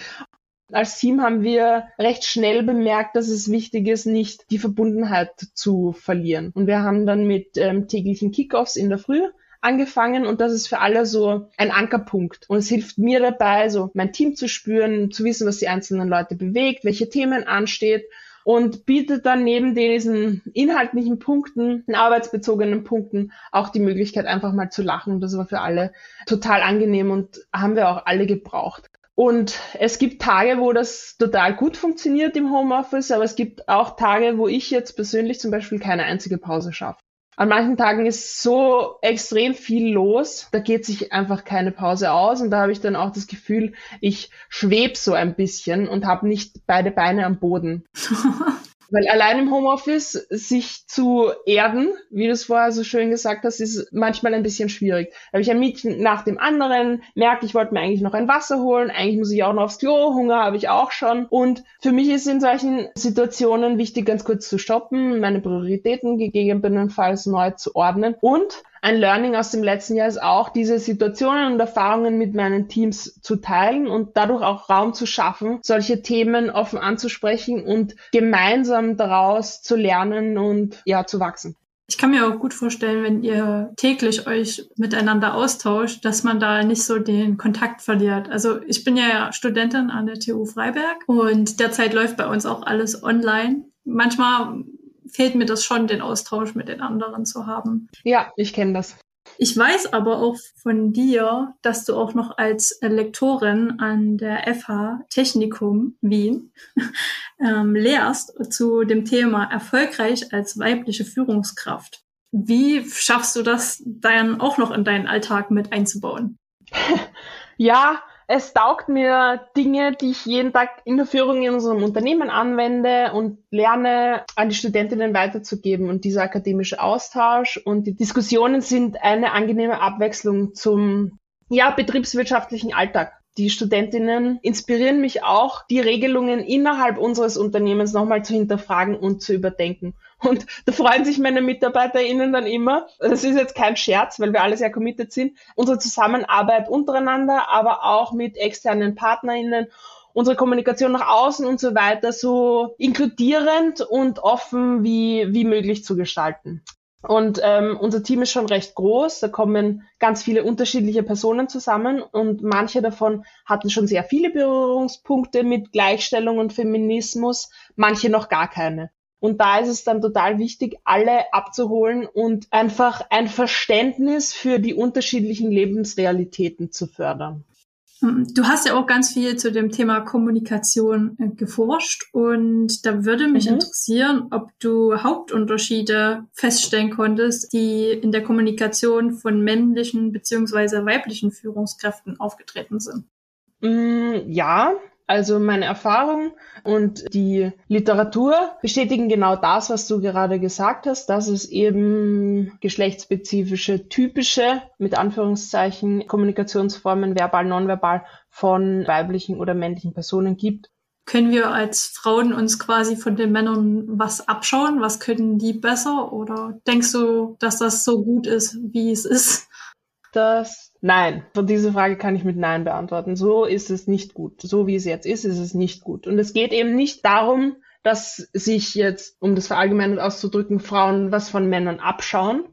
Als Team haben wir recht schnell bemerkt, dass es wichtig ist, nicht die Verbundenheit zu verlieren. Und wir haben dann mit ähm, täglichen Kickoffs in der Früh angefangen und das ist für alle so ein Ankerpunkt. Und es hilft mir dabei, so mein Team zu spüren, zu wissen, was die einzelnen Leute bewegt, welche Themen ansteht und bietet dann neben diesen inhaltlichen Punkten, den arbeitsbezogenen Punkten, auch die Möglichkeit, einfach mal zu lachen. Und das war für alle total angenehm und haben wir auch alle gebraucht. Und es gibt Tage, wo das total gut funktioniert im Homeoffice, aber es gibt auch Tage, wo ich jetzt persönlich zum Beispiel keine einzige Pause schaffe. An manchen Tagen ist so extrem viel los, da geht sich einfach keine Pause aus und da habe ich dann auch das Gefühl, ich schweb so ein bisschen und habe nicht beide Beine am Boden. Weil allein im Homeoffice sich zu erden, wie du es vorher so schön gesagt hast, ist manchmal ein bisschen schwierig. Da habe ich ein Mädchen nach dem anderen, merke, ich wollte mir eigentlich noch ein Wasser holen, eigentlich muss ich auch noch aufs Klo, Hunger habe ich auch schon. Und für mich ist in solchen Situationen wichtig, ganz kurz zu stoppen, meine Prioritäten gegebenenfalls neu zu ordnen und ein Learning aus dem letzten Jahr ist auch, diese Situationen und Erfahrungen mit meinen Teams zu teilen und dadurch auch Raum zu schaffen, solche Themen offen anzusprechen und gemeinsam daraus zu lernen und ja, zu wachsen. Ich kann mir auch gut vorstellen, wenn ihr täglich euch miteinander austauscht, dass man da nicht so den Kontakt verliert. Also ich bin ja Studentin an der TU Freiberg und derzeit läuft bei uns auch alles online. Manchmal fehlt mir das schon, den Austausch mit den anderen zu haben. Ja, ich kenne das. Ich weiß aber auch von dir, dass du auch noch als Lektorin an der FH Technikum Wien ähm, lehrst zu dem Thema erfolgreich als weibliche Führungskraft. Wie schaffst du das dann auch noch in deinen Alltag mit einzubauen? Ja, es taugt mir Dinge, die ich jeden Tag in der Führung in unserem Unternehmen anwende und lerne, an die Studentinnen weiterzugeben. Und dieser akademische Austausch und die Diskussionen sind eine angenehme Abwechslung zum ja, betriebswirtschaftlichen Alltag die Studentinnen inspirieren mich auch, die Regelungen innerhalb unseres Unternehmens nochmal zu hinterfragen und zu überdenken. Und da freuen sich meine MitarbeiterInnen dann immer. Das ist jetzt kein Scherz, weil wir alle sehr committed sind. Unsere Zusammenarbeit untereinander, aber auch mit externen PartnerInnen unsere Kommunikation nach außen und so weiter so inkludierend und offen wie, wie möglich zu gestalten. Und ähm, unser Team ist schon recht groß. Da kommen ganz viele unterschiedliche Personen zusammen und manche davon hatten schon sehr viele Berührungspunkte mit Gleichstellung und Feminismus, manche noch gar keine. Und da ist es dann total wichtig, alle abzuholen und einfach ein Verständnis für die unterschiedlichen Lebensrealitäten zu fördern. Ähm, du hast ja auch ganz viel zu dem Thema Kommunikation äh, geforscht und da würde mich mhm. interessieren, ob du Hauptunterschiede feststellen konntest, die in der Kommunikation von männlichen beziehungsweise weiblichen Führungskräften aufgetreten sind. Mm, ja, also meine Erfahrung und die Literatur bestätigen genau das, was du gerade gesagt hast, dass es eben geschlechtsspezifische, typische, mit Anführungszeichen, Kommunikationsformen, verbal, nonverbal, von weiblichen oder männlichen Personen gibt. Können wir als Frauen uns quasi von den Männern was abschauen? Was können die besser? Oder denkst du, dass das so gut ist, wie es ist? Das Nein, diese Frage kann ich mit Nein beantworten. So ist es nicht gut. So wie es jetzt ist, ist es nicht gut. Und es geht eben nicht darum, dass sich jetzt, um das verallgemeinert auszudrücken, Frauen was von Männern abschauen.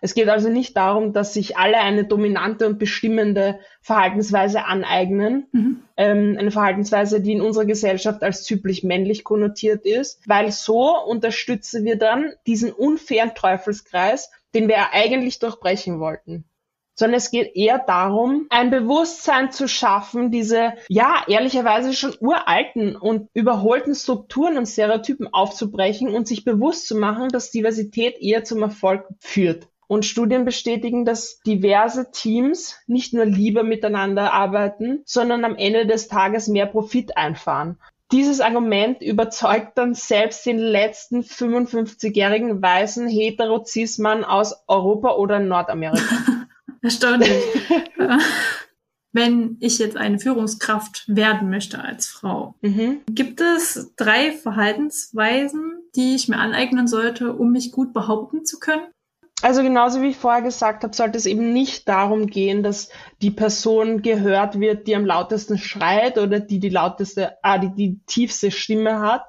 Es geht also nicht darum, dass sich alle eine dominante und bestimmende Verhaltensweise aneignen. Mhm. Ähm, eine Verhaltensweise, die in unserer Gesellschaft als typisch männlich konnotiert ist, weil so unterstützen wir dann diesen unfairen Teufelskreis, den wir eigentlich durchbrechen wollten sondern es geht eher darum, ein Bewusstsein zu schaffen, diese, ja, ehrlicherweise schon uralten und überholten Strukturen und Stereotypen aufzubrechen und sich bewusst zu machen, dass Diversität eher zum Erfolg führt. Und Studien bestätigen, dass diverse Teams nicht nur lieber miteinander arbeiten, sondern am Ende des Tages mehr Profit einfahren. Dieses Argument überzeugt dann selbst den letzten 55-jährigen weißen Heterozismann aus Europa oder Nordamerika. Erstaunlich. Wenn ich jetzt eine Führungskraft werden möchte als Frau, mhm. gibt es drei Verhaltensweisen, die ich mir aneignen sollte, um mich gut behaupten zu können? Also genauso wie ich vorher gesagt habe, sollte es eben nicht darum gehen, dass die Person gehört wird, die am lautesten schreit oder die die lauteste, ah, die die tiefste Stimme hat,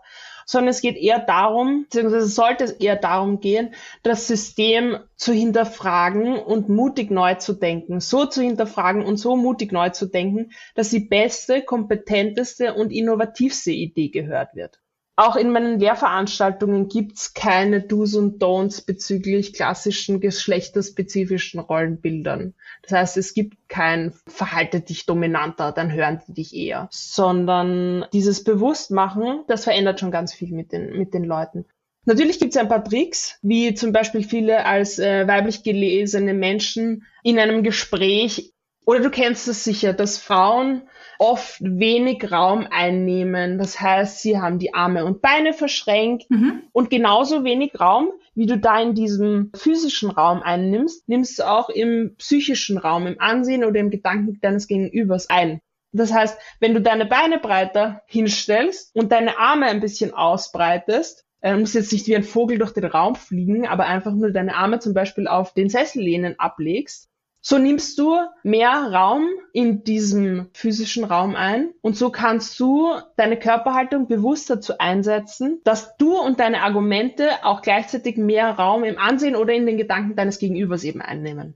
sondern es geht eher darum, beziehungsweise sollte es eher darum gehen, das System zu hinterfragen und mutig neu zu denken, so zu hinterfragen und so mutig neu zu denken, dass die beste, kompetenteste und innovativste Idee gehört wird. Auch in meinen Lehrveranstaltungen gibt's keine Do's und Don'ts bezüglich klassischen geschlechterspezifischen Rollenbildern. Das heißt, es gibt kein Verhalte dich dominanter, dann hören die dich eher, sondern dieses Bewusstmachen, das verändert schon ganz viel mit den, mit den Leuten. Natürlich gibt es ein paar Tricks, wie zum Beispiel viele als äh, weiblich gelesene Menschen in einem Gespräch, oder du kennst es sicher, dass Frauen oft wenig Raum einnehmen. Das heißt, sie haben die Arme und Beine verschränkt mhm. und genauso wenig Raum, wie du da in diesem physischen Raum einnimmst, nimmst du auch im psychischen Raum, im Ansehen oder im Gedanken deines Gegenübers ein. Das heißt, wenn du deine Beine breiter hinstellst und deine Arme ein bisschen ausbreitest, äh, musst jetzt nicht wie ein Vogel durch den Raum fliegen, aber einfach nur deine Arme zum Beispiel auf den Sessellehnen ablegst, so nimmst du mehr Raum in diesem physischen Raum ein und so kannst du deine Körperhaltung bewusst dazu einsetzen, dass du und deine Argumente auch gleichzeitig mehr Raum im Ansehen oder in den Gedanken deines Gegenübers eben einnehmen.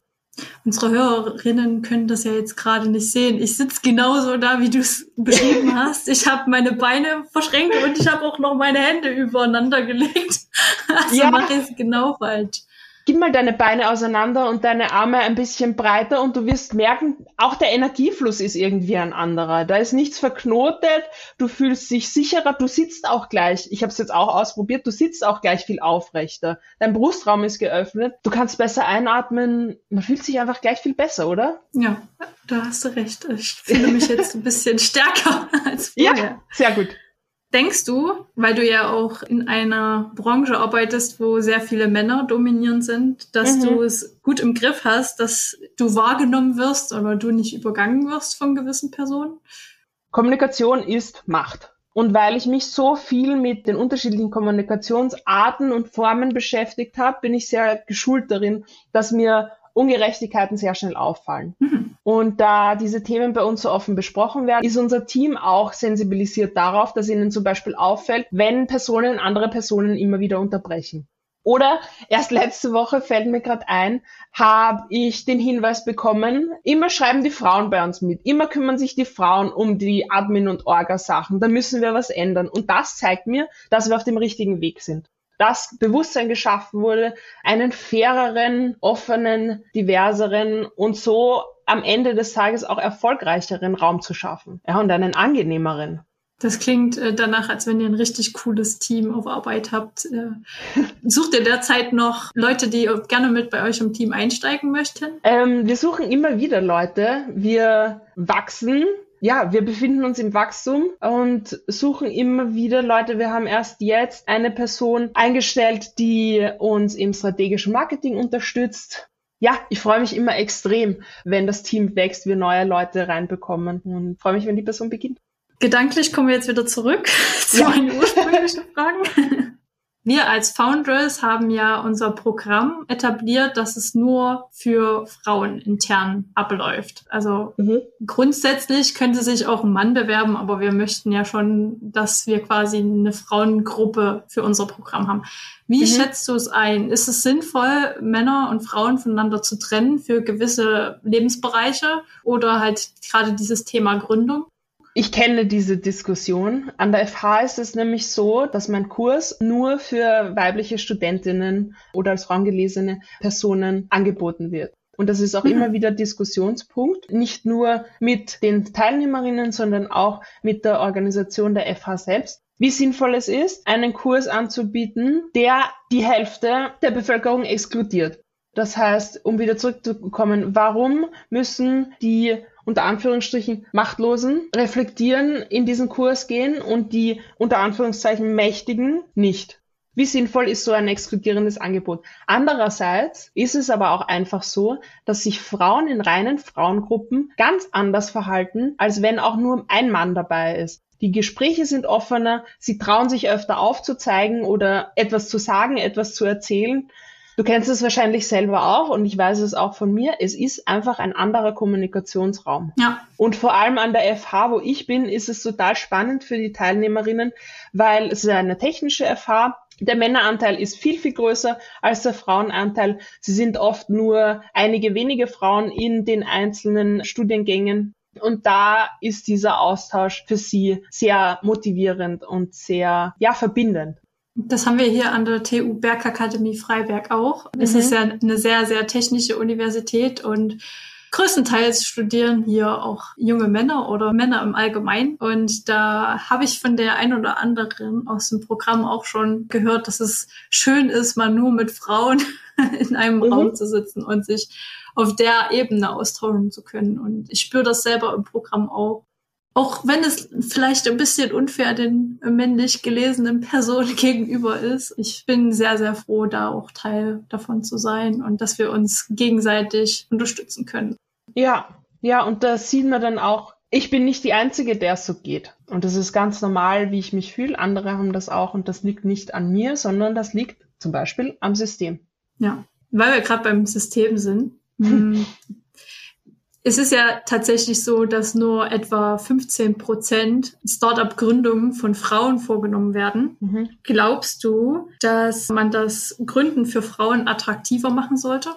Unsere Hörerinnen können das ja jetzt gerade nicht sehen. Ich sitze genauso da, wie du es beschrieben hast. Ich habe meine Beine verschränkt und ich habe auch noch meine Hände übereinander gelegt. Also ja. mache ich es genau falsch gib mal deine Beine auseinander und deine Arme ein bisschen breiter und du wirst merken, auch der Energiefluss ist irgendwie ein anderer. Da ist nichts verknotet, du fühlst dich sicherer, du sitzt auch gleich, ich habe es jetzt auch ausprobiert, du sitzt auch gleich viel aufrechter. Dein Brustraum ist geöffnet, du kannst besser einatmen, man fühlt sich einfach gleich viel besser, oder? Ja, da hast du recht. Ich fühle mich jetzt ein bisschen stärker als vorher. Ja, sehr gut. Denkst du, weil du ja auch in einer Branche arbeitest, wo sehr viele Männer dominierend sind, dass mhm. du es gut im Griff hast, dass du wahrgenommen wirst oder du nicht übergangen wirst von gewissen Personen? Kommunikation ist Macht. Und weil ich mich so viel mit den unterschiedlichen Kommunikationsarten und Formen beschäftigt habe, bin ich sehr geschult darin, dass mir Ungerechtigkeiten sehr schnell auffallen. Mhm. Und da diese Themen bei uns so offen besprochen werden, ist unser Team auch sensibilisiert darauf, dass ihnen zum Beispiel auffällt, wenn Personen andere Personen immer wieder unterbrechen. Oder erst letzte Woche fällt mir gerade ein, habe ich den Hinweis bekommen, immer schreiben die Frauen bei uns mit, immer kümmern sich die Frauen um die Admin- und Orga-Sachen, da müssen wir was ändern. Und das zeigt mir, dass wir auf dem richtigen Weg sind. Dass Bewusstsein geschaffen wurde, einen faireren, offenen, diverseren und so am Ende des Tages auch erfolgreicheren Raum zu schaffen. Ja, und einen angenehmeren. Das klingt äh, danach, als wenn ihr ein richtig cooles Team auf Arbeit habt. Äh, sucht ihr derzeit noch Leute, die gerne mit bei euch im Team einsteigen möchten? Ähm, wir suchen immer wieder Leute. Wir wachsen. Ja, wir befinden uns im Wachstum und suchen immer wieder Leute. Wir haben erst jetzt eine Person eingestellt, die uns im strategischen Marketing unterstützt ja, ich freue mich immer extrem, wenn das Team wächst, wir neue Leute reinbekommen und freue mich, wenn die Person beginnt. Gedanklich kommen wir jetzt wieder zurück zu ja. meinen ursprünglichen Fragen. Wir als Foundress haben ja unser Programm etabliert, dass es nur für Frauen intern abläuft. Also mhm. grundsätzlich könnte sich auch ein Mann bewerben, aber wir möchten ja schon, dass wir quasi eine Frauengruppe für unser Programm haben. Wie mhm. schätzt du es ein? Ist es sinnvoll, Männer und Frauen voneinander zu trennen für gewisse Lebensbereiche oder halt gerade dieses Thema Gründung? Ich kenne diese Diskussion. An der FH ist es nämlich so, dass mein Kurs nur für weibliche Studentinnen oder als frauengelesene Personen angeboten wird. Und das ist auch mhm. immer wieder Diskussionspunkt, nicht nur mit den Teilnehmerinnen, sondern auch mit der Organisation der FH selbst. Wie sinnvoll es ist, einen Kurs anzubieten, der die Hälfte der Bevölkerung exkludiert. Das heißt, um wieder zurückzukommen, warum müssen die unter Anführungsstrichen Machtlosen reflektieren, in diesen Kurs gehen und die unter Anführungszeichen Mächtigen nicht. Wie sinnvoll ist so ein exkludierendes Angebot? Andererseits ist es aber auch einfach so, dass sich Frauen in reinen Frauengruppen ganz anders verhalten, als wenn auch nur ein Mann dabei ist. Die Gespräche sind offener, sie trauen sich öfter aufzuzeigen oder etwas zu sagen, etwas zu erzählen. Du kennst es wahrscheinlich selber auch und ich weiß es auch von mir. Es ist einfach ein anderer Kommunikationsraum. Ja. Und vor allem an der FH, wo ich bin, ist es total spannend für die Teilnehmerinnen, weil es ist eine technische FH. Der Männeranteil ist viel, viel größer als der Frauenanteil. Sie sind oft nur einige wenige Frauen in den einzelnen Studiengängen. Und da ist dieser Austausch für sie sehr motivierend und sehr, ja, verbindend. Das haben wir hier an der TU Bergakademie Freiberg auch. Mhm. Es ist ja eine sehr, sehr technische Universität und größtenteils studieren hier auch junge Männer oder Männer im Allgemeinen. Und da habe ich von der ein oder anderen aus dem Programm auch schon gehört, dass es schön ist, mal nur mit Frauen in einem mhm. Raum zu sitzen und sich auf der Ebene austauschen zu können. Und ich spüre das selber im Programm auch auch wenn es vielleicht ein bisschen unfair den männlich gelesenen Personen gegenüber ist. Ich bin sehr, sehr froh, da auch Teil davon zu sein und dass wir uns gegenseitig unterstützen können. Ja, ja, und da sieht man dann auch, ich bin nicht die Einzige, der es so geht. Und das ist ganz normal, wie ich mich fühle. Andere haben das auch und das liegt nicht an mir, sondern das liegt zum Beispiel am System. Ja, weil wir gerade beim System sind. Es ist ja tatsächlich so, dass nur etwa 15 Prozent Startup-Gründungen von Frauen vorgenommen werden. Mhm. Glaubst du, dass man das Gründen für Frauen attraktiver machen sollte?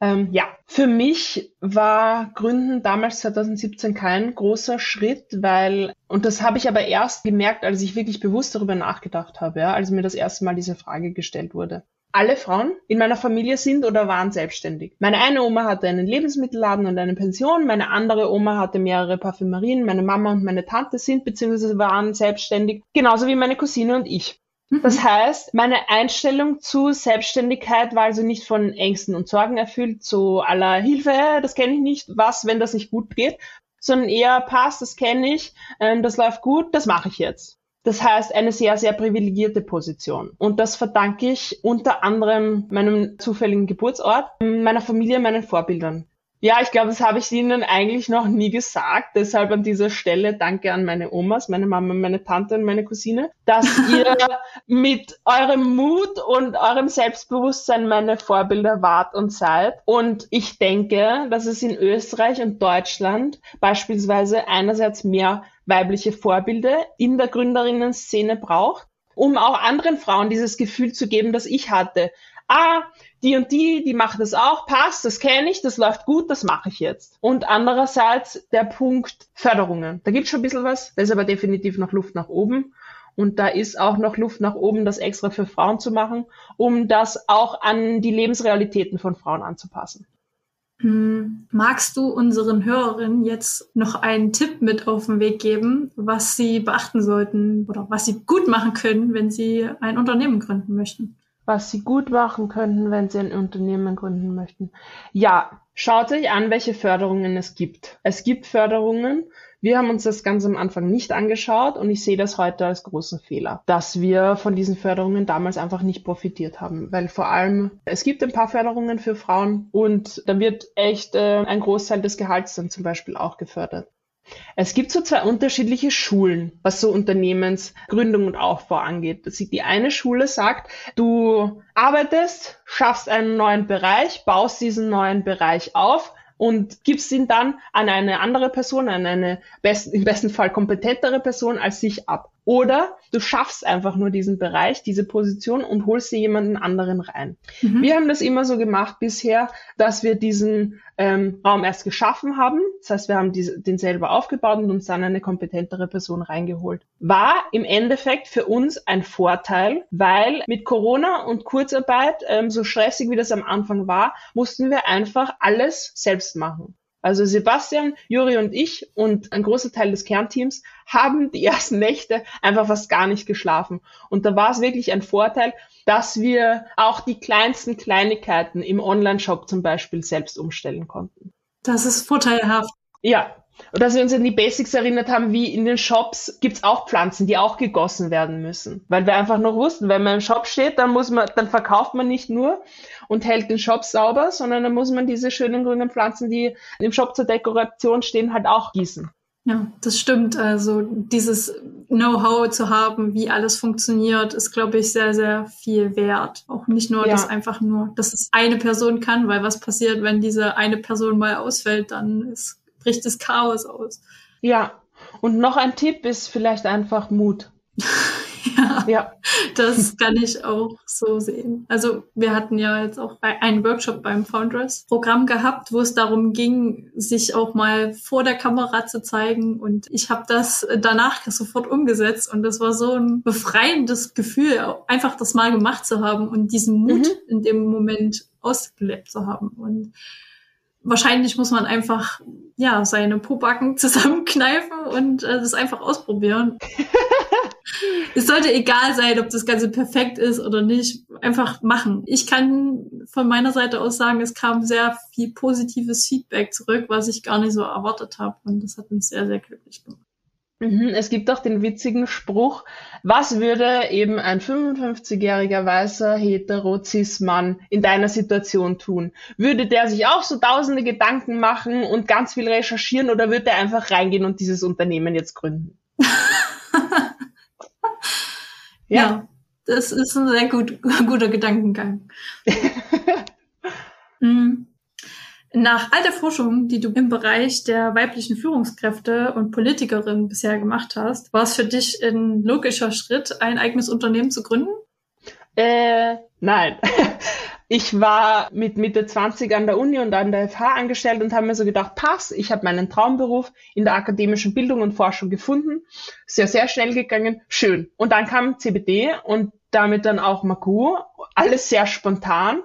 Ähm, ja, für mich war Gründen damals 2017 kein großer Schritt, weil, und das habe ich aber erst gemerkt, als ich wirklich bewusst darüber nachgedacht habe, ja, als mir das erste Mal diese Frage gestellt wurde alle Frauen in meiner Familie sind oder waren selbstständig. Meine eine Oma hatte einen Lebensmittelladen und eine Pension, meine andere Oma hatte mehrere Parfümerien, meine Mama und meine Tante sind bzw. waren selbstständig, genauso wie meine Cousine und ich. Mhm. Das heißt, meine Einstellung zu Selbstständigkeit war also nicht von Ängsten und Sorgen erfüllt, so aller Hilfe, das kenne ich nicht, was, wenn das nicht gut geht, sondern eher passt, das kenne ich, ähm, das läuft gut, das mache ich jetzt. Das heißt, eine sehr, sehr privilegierte Position. Und das verdanke ich unter anderem meinem zufälligen Geburtsort, meiner Familie, meinen Vorbildern. Ja, ich glaube, das habe ich Ihnen eigentlich noch nie gesagt. Deshalb an dieser Stelle danke an meine Omas, meine Mama, meine Tante und meine Cousine, dass ihr mit eurem Mut und eurem Selbstbewusstsein meine Vorbilder wart und seid. Und ich denke, dass es in Österreich und Deutschland beispielsweise einerseits mehr weibliche Vorbilder in der Gründerinnen-Szene braucht, um auch anderen Frauen dieses Gefühl zu geben, das ich hatte, ah, die und die, die macht das auch, passt, das kenne ich, das läuft gut, das mache ich jetzt. Und andererseits der Punkt Förderungen. Da gibt schon ein bisschen was, da ist aber definitiv noch Luft nach oben. Und da ist auch noch Luft nach oben, das extra für Frauen zu machen, um das auch an die Lebensrealitäten von Frauen anzupassen. Hm, magst du unseren Hörerinnen jetzt noch einen Tipp mit auf den Weg geben, was sie beachten sollten oder was sie gut machen können, wenn sie ein Unternehmen gründen möchten? Was sie gut machen könnten, wenn sie ein Unternehmen gründen möchten. Ja, schaut euch an, welche Förderungen es gibt. Es gibt Förderungen, wir haben uns das ganz am Anfang nicht angeschaut und ich sehe das heute als großen Fehler, dass wir von diesen Förderungen damals einfach nicht profitiert haben, weil vor allem es gibt ein paar Förderungen für Frauen und da wird echt äh, ein Großteil des Gehalts dann zum Beispiel auch gefördert. Es gibt so zwei unterschiedliche Schulen, was so Unternehmensgründung und Aufbau angeht. Die eine Schule sagt, du arbeitest, schaffst einen neuen Bereich, baust diesen neuen Bereich auf und gibst ihn dann an eine andere Person, an eine best, im besten Fall kompetentere Person als sich ab. Oder du schaffst einfach nur diesen Bereich, diese Position und holst dir jemanden anderen rein. Mhm. Wir haben das immer so gemacht bisher, dass wir diesen ähm, Raum erst geschaffen haben. Das heißt, wir haben diese, den selber aufgebaut und uns dann eine kompetentere Person reingeholt. War im Endeffekt für uns ein Vorteil, weil mit Corona und Kurzarbeit, ähm, so stressig wie das am Anfang war, mussten wir einfach alles selbst machen. Also Sebastian, Juri und ich und ein großer Teil des Kernteams haben die ersten Nächte einfach fast gar nicht geschlafen. Und da war es wirklich ein Vorteil, dass wir auch die kleinsten Kleinigkeiten im Online-Shop zum Beispiel selbst umstellen konnten. Das ist vorteilhaft. Ja, und dass wir uns an die Basics erinnert haben, wie in den Shops gibt's auch Pflanzen, die auch gegossen werden müssen. Weil wir einfach noch wussten, wenn man im Shop steht, dann muss man, dann verkauft man nicht nur und hält den Shop sauber, sondern dann muss man diese schönen grünen Pflanzen, die im Shop zur Dekoration stehen, halt auch gießen. Ja, das stimmt. Also dieses Know-how zu haben, wie alles funktioniert, ist, glaube ich, sehr, sehr viel wert. Auch nicht nur, ja. dass einfach nur, dass es eine Person kann, weil was passiert, wenn diese eine Person mal ausfällt, dann ist das Chaos aus. Ja, und noch ein Tipp ist vielleicht einfach Mut. ja, ja, das kann ich auch so sehen. Also wir hatten ja jetzt auch einen Workshop beim Foundress-Programm gehabt, wo es darum ging, sich auch mal vor der Kamera zu zeigen. Und ich habe das danach sofort umgesetzt und das war so ein befreiendes Gefühl, einfach das mal gemacht zu haben und diesen Mut mhm. in dem Moment ausgelebt zu haben. Und wahrscheinlich muss man einfach ja seine Pobacken zusammenkneifen und äh, das einfach ausprobieren. es sollte egal sein, ob das Ganze perfekt ist oder nicht. Einfach machen. Ich kann von meiner Seite aus sagen, es kam sehr viel positives Feedback zurück, was ich gar nicht so erwartet habe. Und das hat mich sehr, sehr glücklich gemacht. Mhm, es gibt auch den witzigen Spruch, was würde eben ein 55-jähriger weißer hetero Mann in deiner Situation tun? Würde der sich auch so tausende Gedanken machen und ganz viel recherchieren oder würde er einfach reingehen und dieses Unternehmen jetzt gründen? ja. ja. das ist ein sehr gut, guter Gedankengang. mhm. Nach all der Forschung, die du im Bereich der weiblichen Führungskräfte und Politikerinnen bisher gemacht hast, war es für dich ein logischer Schritt, ein eigenes Unternehmen zu gründen? Äh, nein. Ich war mit Mitte 20 an der Uni und an der FH angestellt und habe mir so gedacht, pass, ich habe meinen Traumberuf in der akademischen Bildung und Forschung gefunden. Sehr, sehr schnell gegangen, schön. Und dann kam CBD und damit dann auch Maku. Alles sehr spontan.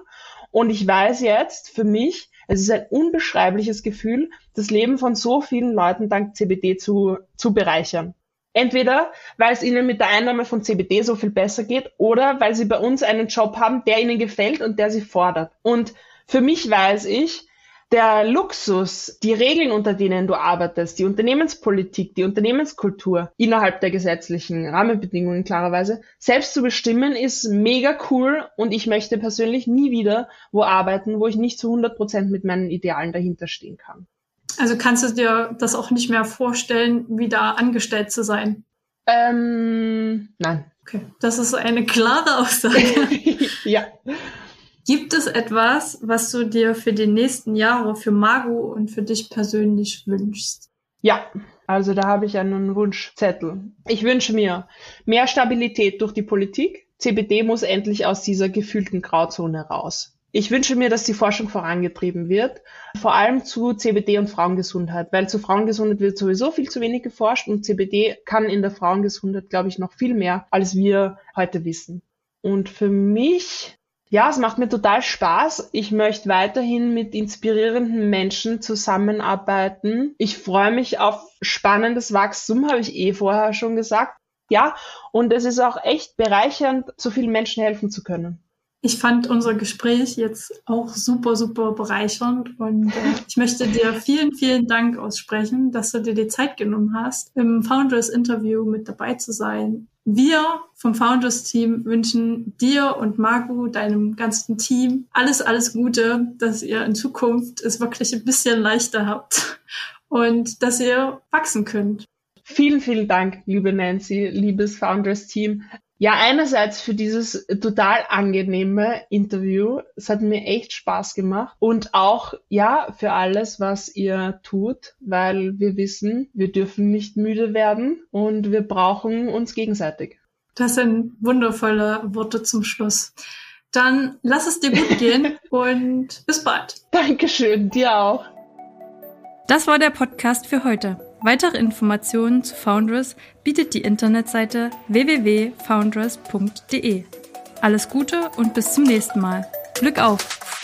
Und ich weiß jetzt für mich, es ist ein unbeschreibliches Gefühl, das Leben von so vielen Leuten dank CBD zu, zu bereichern. Entweder, weil es ihnen mit der Einnahme von CBD so viel besser geht oder weil sie bei uns einen Job haben, der ihnen gefällt und der sie fordert. Und für mich weiß ich, der Luxus, die Regeln, unter denen du arbeitest, die Unternehmenspolitik, die Unternehmenskultur innerhalb der gesetzlichen Rahmenbedingungen klarerweise, selbst zu bestimmen, ist mega cool und ich möchte persönlich nie wieder wo arbeiten, wo ich nicht zu 100 Prozent mit meinen Idealen dahinter stehen kann. Also kannst du dir das auch nicht mehr vorstellen, wieder angestellt zu sein? Ähm, nein. Okay, das ist eine klare Aussage. ja. Gibt es etwas, was du dir für die nächsten Jahre für Mago und für dich persönlich wünschst? Ja, also da habe ich einen Wunschzettel. Ich wünsche mir mehr Stabilität durch die Politik. CBD muss endlich aus dieser gefühlten Grauzone raus. Ich wünsche mir, dass die Forschung vorangetrieben wird, vor allem zu CBD und Frauengesundheit, weil zu Frauengesundheit wird sowieso viel zu wenig geforscht und CBD kann in der Frauengesundheit, glaube ich, noch viel mehr, als wir heute wissen. Und für mich, ja, es macht mir total Spaß. Ich möchte weiterhin mit inspirierenden Menschen zusammenarbeiten. Ich freue mich auf spannendes Wachstum, habe ich eh vorher schon gesagt. Ja, und es ist auch echt bereichernd, so vielen Menschen helfen zu können. Ich fand unser Gespräch jetzt auch super, super bereichernd und äh, ich möchte dir vielen, vielen Dank aussprechen, dass du dir die Zeit genommen hast, im Founders Interview mit dabei zu sein. Wir vom Founders Team wünschen dir und Marco, deinem ganzen Team, alles, alles Gute, dass ihr in Zukunft es wirklich ein bisschen leichter habt und dass ihr wachsen könnt. Vielen, vielen Dank, liebe Nancy, liebes Founders Team. Ja, einerseits für dieses total angenehme Interview. Es hat mir echt Spaß gemacht. Und auch, ja, für alles, was ihr tut, weil wir wissen, wir dürfen nicht müde werden und wir brauchen uns gegenseitig. Das sind wundervolle Worte zum Schluss. Dann lass es dir gut gehen und bis bald. Dankeschön, dir auch. Das war der Podcast für heute. Weitere Informationen zu Foundress bietet die Internetseite www.foundress.de. Alles Gute und bis zum nächsten Mal. Glück auf!